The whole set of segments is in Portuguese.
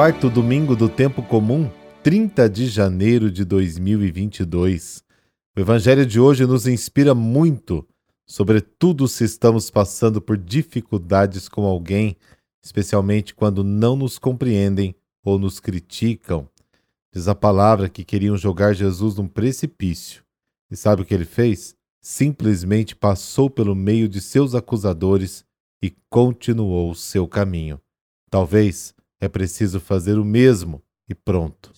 quarto domingo do tempo comum, 30 de janeiro de 2022. O evangelho de hoje nos inspira muito, sobretudo se estamos passando por dificuldades com alguém, especialmente quando não nos compreendem ou nos criticam. Diz a palavra que queriam jogar Jesus num precipício. E sabe o que ele fez? Simplesmente passou pelo meio de seus acusadores e continuou seu caminho. Talvez é preciso fazer o mesmo e pronto.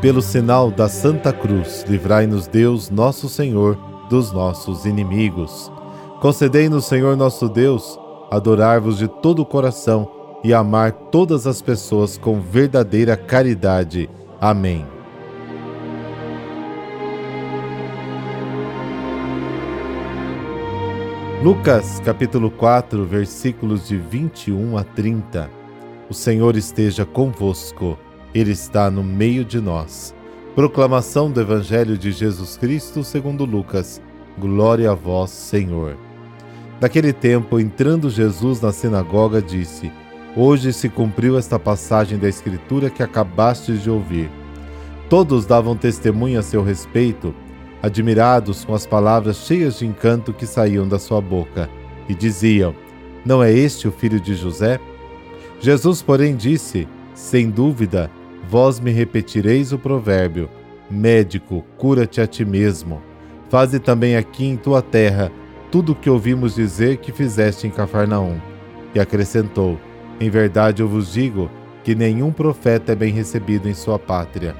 Pelo sinal da Santa Cruz, livrai-nos Deus, nosso Senhor, dos nossos inimigos. Concedei-nos, Senhor nosso Deus, adorar-vos de todo o coração e amar todas as pessoas com verdadeira caridade. Amém. Lucas capítulo 4, versículos de 21 a 30. O Senhor esteja convosco, Ele está no meio de nós. Proclamação do Evangelho de Jesus Cristo segundo Lucas. Glória a vós, Senhor. Naquele tempo, entrando Jesus na sinagoga, disse: Hoje se cumpriu esta passagem da Escritura que acabastes de ouvir. Todos davam testemunho a seu respeito admirados com as palavras cheias de encanto que saíam da sua boca, e diziam: Não é este o filho de José? Jesus, porém, disse: Sem dúvida, vós me repetireis o provérbio: Médico, cura-te a ti mesmo. Faze também aqui em tua terra tudo o que ouvimos dizer que fizeste em Cafarnaum. E acrescentou: Em verdade eu vos digo que nenhum profeta é bem recebido em sua pátria.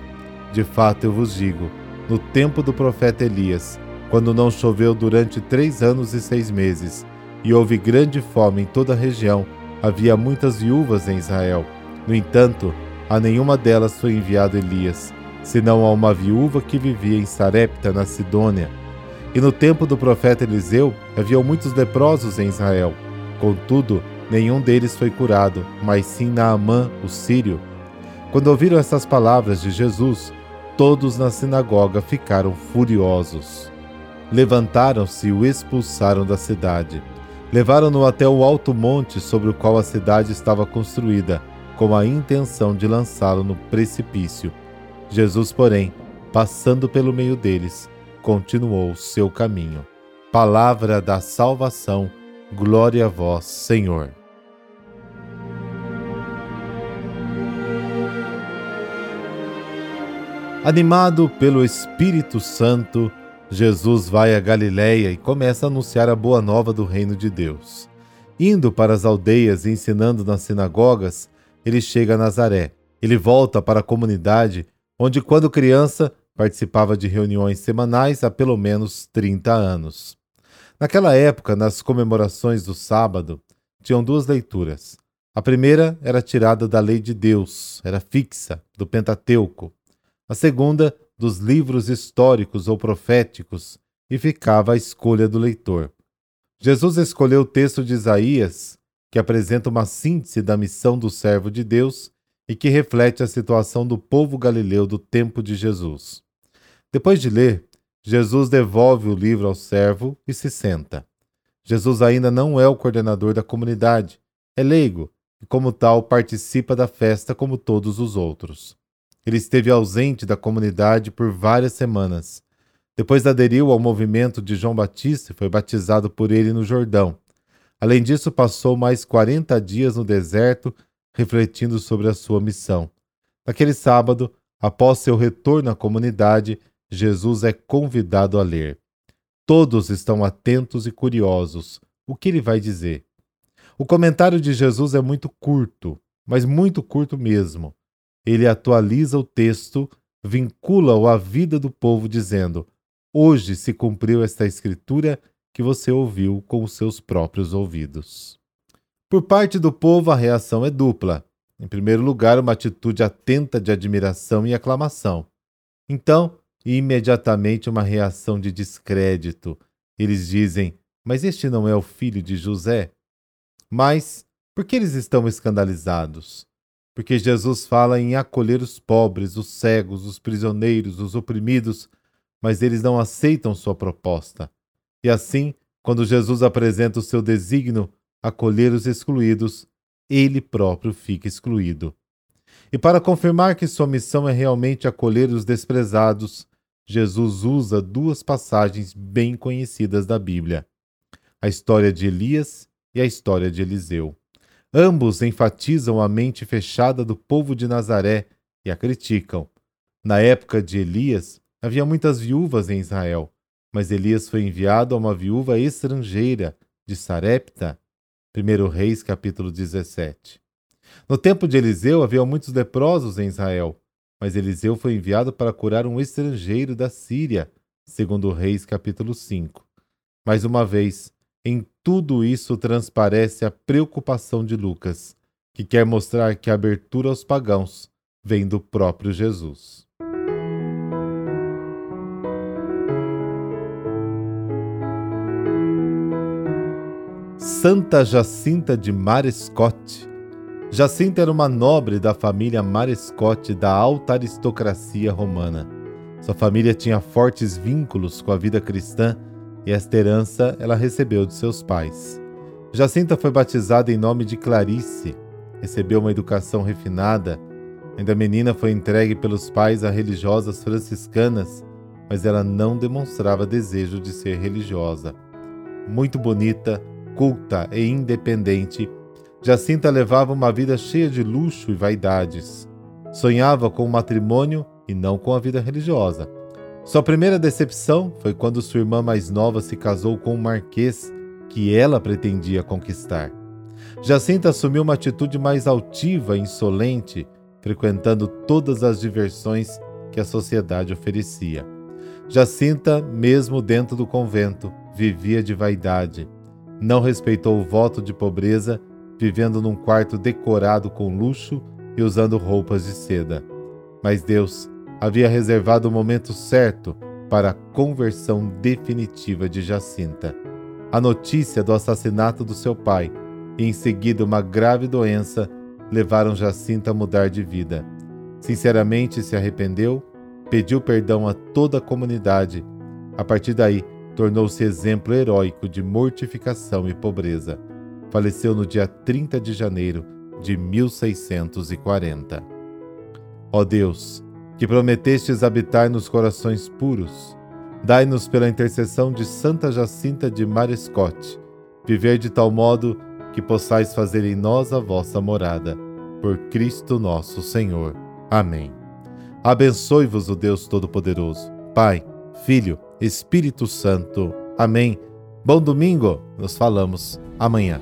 De fato eu vos digo, no tempo do profeta Elias, quando não choveu durante três anos e seis meses, e houve grande fome em toda a região, havia muitas viúvas em Israel. No entanto, a nenhuma delas foi enviado Elias, senão a uma viúva que vivia em Sarepta, na Sidônia. E no tempo do profeta Eliseu, havia muitos leprosos em Israel. Contudo, nenhum deles foi curado, mas sim Naamã, o sírio. Quando ouviram essas palavras de Jesus, todos na sinagoga ficaram furiosos. Levantaram-se e o expulsaram da cidade. Levaram-no até o alto monte sobre o qual a cidade estava construída, com a intenção de lançá-lo no precipício. Jesus, porém, passando pelo meio deles, continuou seu caminho. Palavra da salvação, glória a vós, Senhor. Animado pelo Espírito Santo, Jesus vai a Galiléia e começa a anunciar a boa nova do reino de Deus. Indo para as aldeias e ensinando nas sinagogas, ele chega a Nazaré. Ele volta para a comunidade onde, quando criança, participava de reuniões semanais há pelo menos 30 anos. Naquela época, nas comemorações do sábado, tinham duas leituras. A primeira era tirada da lei de Deus, era fixa, do Pentateuco a segunda dos livros históricos ou proféticos, e ficava à escolha do leitor. Jesus escolheu o texto de Isaías, que apresenta uma síntese da missão do servo de Deus e que reflete a situação do povo galileu do tempo de Jesus. Depois de ler, Jesus devolve o livro ao servo e se senta. Jesus ainda não é o coordenador da comunidade, é leigo e, como tal, participa da festa como todos os outros. Ele esteve ausente da comunidade por várias semanas. Depois aderiu ao movimento de João Batista e foi batizado por ele no Jordão. Além disso, passou mais 40 dias no deserto, refletindo sobre a sua missão. Naquele sábado, após seu retorno à comunidade, Jesus é convidado a ler. Todos estão atentos e curiosos. O que ele vai dizer? O comentário de Jesus é muito curto, mas muito curto mesmo ele atualiza o texto, vincula-o à vida do povo, dizendo: Hoje se cumpriu esta escritura que você ouviu com os seus próprios ouvidos. Por parte do povo, a reação é dupla. Em primeiro lugar, uma atitude atenta de admiração e aclamação. Então, imediatamente, uma reação de descrédito. Eles dizem: Mas este não é o filho de José? Mas, por que eles estão escandalizados? Porque Jesus fala em acolher os pobres, os cegos, os prisioneiros, os oprimidos, mas eles não aceitam sua proposta. E assim, quando Jesus apresenta o seu desígnio, acolher os excluídos, ele próprio fica excluído. E para confirmar que sua missão é realmente acolher os desprezados, Jesus usa duas passagens bem conhecidas da Bíblia: a história de Elias e a história de Eliseu. Ambos enfatizam a mente fechada do povo de Nazaré e a criticam. Na época de Elias, havia muitas viúvas em Israel, mas Elias foi enviado a uma viúva estrangeira de Sarepta. 1 Reis capítulo 17. No tempo de Eliseu havia muitos leprosos em Israel, mas Eliseu foi enviado para curar um estrangeiro da Síria, segundo Reis capítulo 5. Mais uma vez, em tudo isso transparece a preocupação de Lucas, que quer mostrar que a abertura aos pagãos vem do próprio Jesus. Santa Jacinta de Marescote. Jacinta era uma nobre da família Marescote da alta aristocracia romana. Sua família tinha fortes vínculos com a vida cristã e esta herança ela recebeu de seus pais. Jacinta foi batizada em nome de Clarice, recebeu uma educação refinada. Ainda menina foi entregue pelos pais a religiosas franciscanas, mas ela não demonstrava desejo de ser religiosa. Muito bonita, culta e independente, Jacinta levava uma vida cheia de luxo e vaidades. Sonhava com o matrimônio e não com a vida religiosa. Sua primeira decepção foi quando sua irmã mais nova se casou com um marquês que ela pretendia conquistar. Jacinta assumiu uma atitude mais altiva e insolente, frequentando todas as diversões que a sociedade oferecia. Jacinta, mesmo dentro do convento, vivia de vaidade. Não respeitou o voto de pobreza, vivendo num quarto decorado com luxo e usando roupas de seda. Mas Deus havia reservado o momento certo para a conversão definitiva de Jacinta. A notícia do assassinato do seu pai e em seguida uma grave doença levaram Jacinta a mudar de vida. Sinceramente se arrependeu, pediu perdão a toda a comunidade. A partir daí, tornou-se exemplo heróico de mortificação e pobreza. Faleceu no dia 30 de janeiro de 1640. Ó Deus, que prometestes habitar nos corações puros, dai-nos pela intercessão de Santa Jacinta de Marescote, viver de tal modo que possais fazer em nós a vossa morada. Por Cristo nosso Senhor. Amém. Abençoe-vos o Deus Todo-Poderoso, Pai, Filho, Espírito Santo. Amém. Bom domingo, nos falamos amanhã.